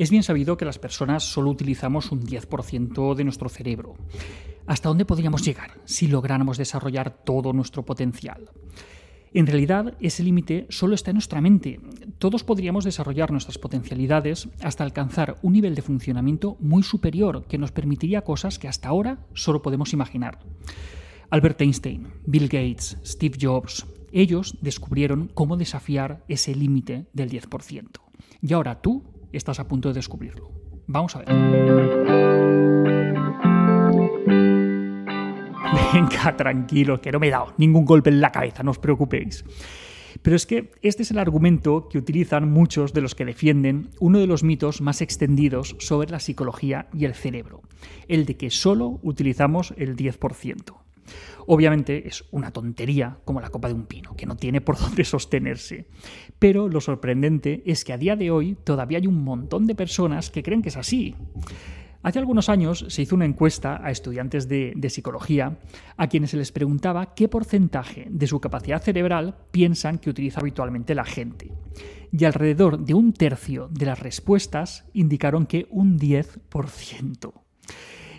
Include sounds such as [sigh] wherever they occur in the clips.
Es bien sabido que las personas solo utilizamos un 10% de nuestro cerebro. ¿Hasta dónde podríamos llegar si lográramos desarrollar todo nuestro potencial? En realidad, ese límite solo está en nuestra mente. Todos podríamos desarrollar nuestras potencialidades hasta alcanzar un nivel de funcionamiento muy superior que nos permitiría cosas que hasta ahora solo podemos imaginar. Albert Einstein, Bill Gates, Steve Jobs, ellos descubrieron cómo desafiar ese límite del 10%. Y ahora tú estás a punto de descubrirlo. Vamos a ver. Venga, tranquilo, que no me he dado ningún golpe en la cabeza, no os preocupéis. Pero es que este es el argumento que utilizan muchos de los que defienden uno de los mitos más extendidos sobre la psicología y el cerebro, el de que solo utilizamos el 10%. Obviamente es una tontería como la copa de un pino, que no tiene por dónde sostenerse. Pero lo sorprendente es que a día de hoy todavía hay un montón de personas que creen que es así. Hace algunos años se hizo una encuesta a estudiantes de, psicología a quienes se les preguntaba qué porcentaje de su capacidad cerebral piensan que utiliza habitualmente la gente. Y alrededor de un tercio de las respuestas indicaron que un 10%.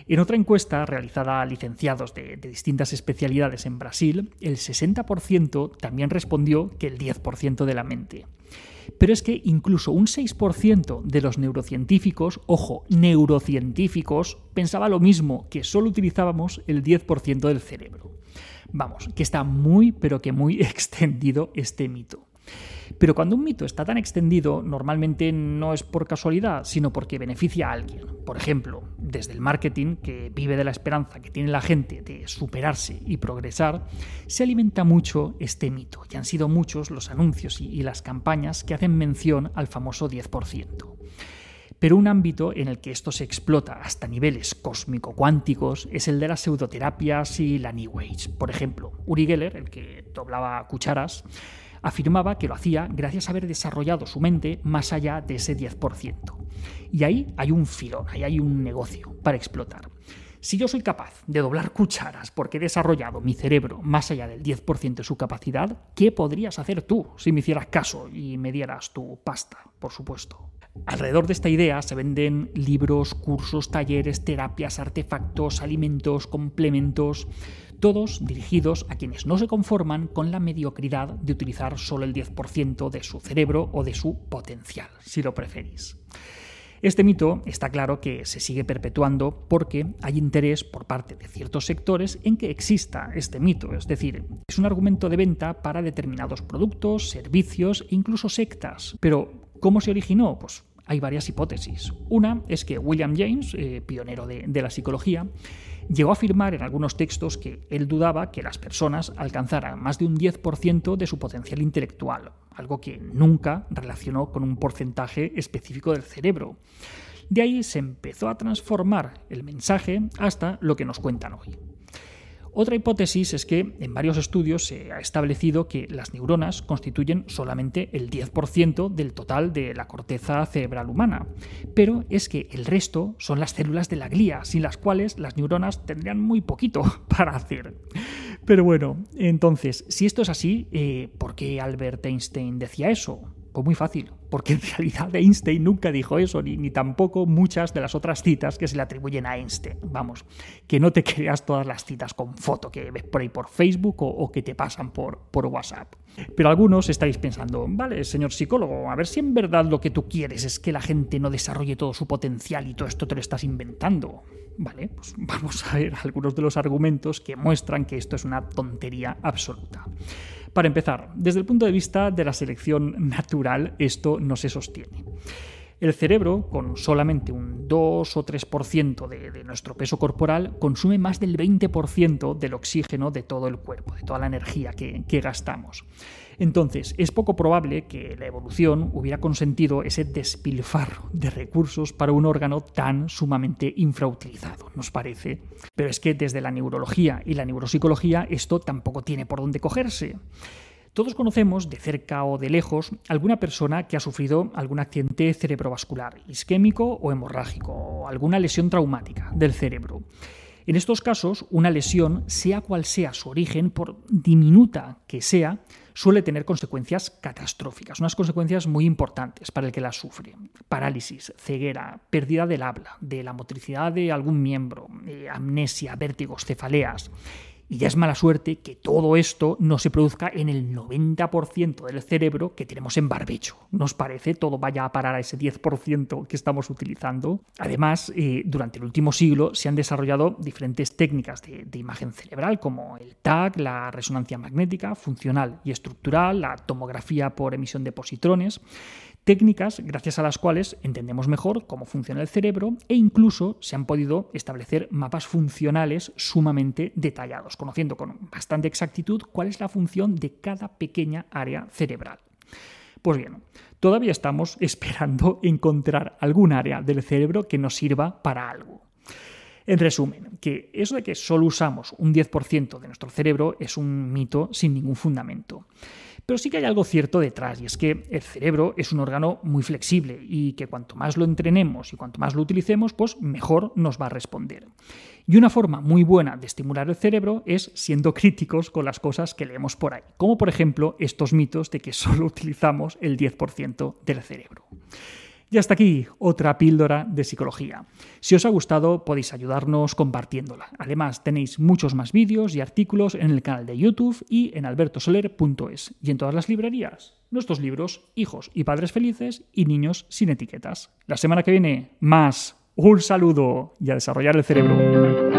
En otra encuesta realizada a licenciados de, distintas especialidades en Brasil, el 60% también respondió que el 10% de la mente. Pero es que incluso un 6% de los neurocientíficos, ojo, neurocientíficos, pensaba lo mismo, que solo utilizábamos el 10% del cerebro. Vamos, que está muy, pero que muy [laughs] extendido este mito. Pero cuando un mito está tan extendido, normalmente no es por casualidad, sino porque beneficia a alguien. Por ejemplo, desde el marketing, que vive de la esperanza que tiene la gente de superarse y progresar, se alimenta mucho este mito, y han sido muchos los anuncios y, las campañas que hacen mención al famoso 10%. Pero un ámbito en el que esto se explota hasta niveles cósmico-cuánticos es el de las pseudoterapias y la New Age. Por ejemplo, Uri Geller, el que doblaba cucharas, afirmaba que lo hacía gracias a haber desarrollado su mente más allá de ese 10%. Y ahí hay un filón, ahí hay un negocio para explotar. Si yo soy capaz de doblar cucharas porque he desarrollado mi cerebro más allá del 10% de su capacidad, ¿qué podrías hacer tú si me hicieras caso y me dieras tu pasta, por supuesto? Alrededor de esta idea se venden libros, cursos, talleres, terapias, artefactos, alimentos, complementos, todos dirigidos a quienes no se conforman con la mediocridad de utilizar solo el 10% de su cerebro o de su potencial, si lo preferís. Este mito está claro que se sigue perpetuando porque hay interés por parte de ciertos sectores en que exista este mito, es decir, es un argumento de venta para determinados productos, servicios e incluso sectas. Pero, ¿cómo se originó? Pues hay varias hipótesis. Una es que William James, eh, pionero de, de la psicología, llegó a afirmar en algunos textos que él dudaba que las personas alcanzaran más de un 10% de su potencial intelectual, algo que nunca relacionó con un porcentaje específico del cerebro. De ahí se empezó a transformar el mensaje hasta lo que nos cuentan hoy. Otra hipótesis es que en varios estudios se ha establecido que las neuronas constituyen solamente el 10% del total de la corteza cerebral humana, pero es que el resto son las células de la glía, sin las cuales las neuronas tendrían muy poquito [laughs] para hacer. Pero bueno, entonces, si esto es así, eh, ¿por qué Albert Einstein decía eso? Pues muy fácil, porque en realidad Einstein nunca dijo eso, ni, tampoco muchas de las otras citas que se le atribuyen a Einstein. Vamos, que no te [laughs] creas todas las citas con foto que ves por ahí por Facebook o, que te pasan por, por WhatsApp. Pero algunos estáis pensando, vale, señor psicólogo, a ver si en verdad lo que tú quieres es que la gente no desarrolle todo su potencial y todo esto te lo estás inventando. Vale, pues [laughs] vamos a ver algunos de los argumentos que muestran que esto es una tontería absoluta. Para empezar, desde el punto de vista de la selección natural, esto no se sostiene. El cerebro, con solamente un 2 o 3% de, de nuestro peso corporal, consume más del 20% del oxígeno de todo el cuerpo, de toda la energía que, que gastamos. Entonces, es poco probable que la evolución hubiera consentido ese despilfarro de recursos para un órgano tan sumamente infrautilizado, ¿nos parece? Pero es que desde la neurología y la neuropsicología esto tampoco tiene por dónde cogerse. Todos conocemos, de cerca o de lejos, alguna persona que ha sufrido algún accidente cerebrovascular, isquémico o hemorrágico, o alguna lesión traumática del cerebro. En estos casos, una lesión, sea cual sea su origen, por diminuta que sea, suele tener consecuencias catastróficas, unas consecuencias muy importantes para el que las sufre. Parálisis, ceguera, pérdida del habla, de la motricidad de algún miembro, eh, amnesia, vértigos, cefaleas. Y ya es mala suerte que todo esto no se produzca en el 90% del cerebro que tenemos en barbecho. ¿Nos parece? Todo vaya a parar a ese 10% que estamos utilizando. Además, eh, durante el último siglo se han desarrollado diferentes técnicas de, de imagen cerebral, como el TAC, la resonancia magnética, funcional y estructural, la tomografía por emisión de positrones técnicas gracias a las cuales entendemos mejor cómo funciona el cerebro e incluso se han podido establecer mapas funcionales sumamente detallados, conociendo con bastante exactitud cuál es la función de cada pequeña área cerebral. Pues bien, todavía estamos [laughs] esperando encontrar algún área del cerebro que nos sirva para algo. En resumen, que eso de que solo usamos un 10% de nuestro cerebro es un mito sin ningún fundamento. Pero sí que hay algo cierto detrás, y es que el cerebro es un órgano muy flexible y que cuanto más lo entrenemos y cuanto más lo utilicemos, pues mejor nos va a responder. Y una forma muy buena de estimular el cerebro es siendo [laughs] críticos con las cosas que leemos por ahí, como por ejemplo estos mitos de que solo utilizamos el 10% del cerebro. Y hasta aquí otra píldora de psicología. Si os ha gustado podéis ayudarnos compartiéndola. Además tenéis muchos más vídeos y artículos en el canal de YouTube y en albertosoler.es y en todas las librerías. Nuestros libros Hijos y Padres Felices y Niños sin Etiquetas. La semana que viene más. Un saludo y a desarrollar el cerebro.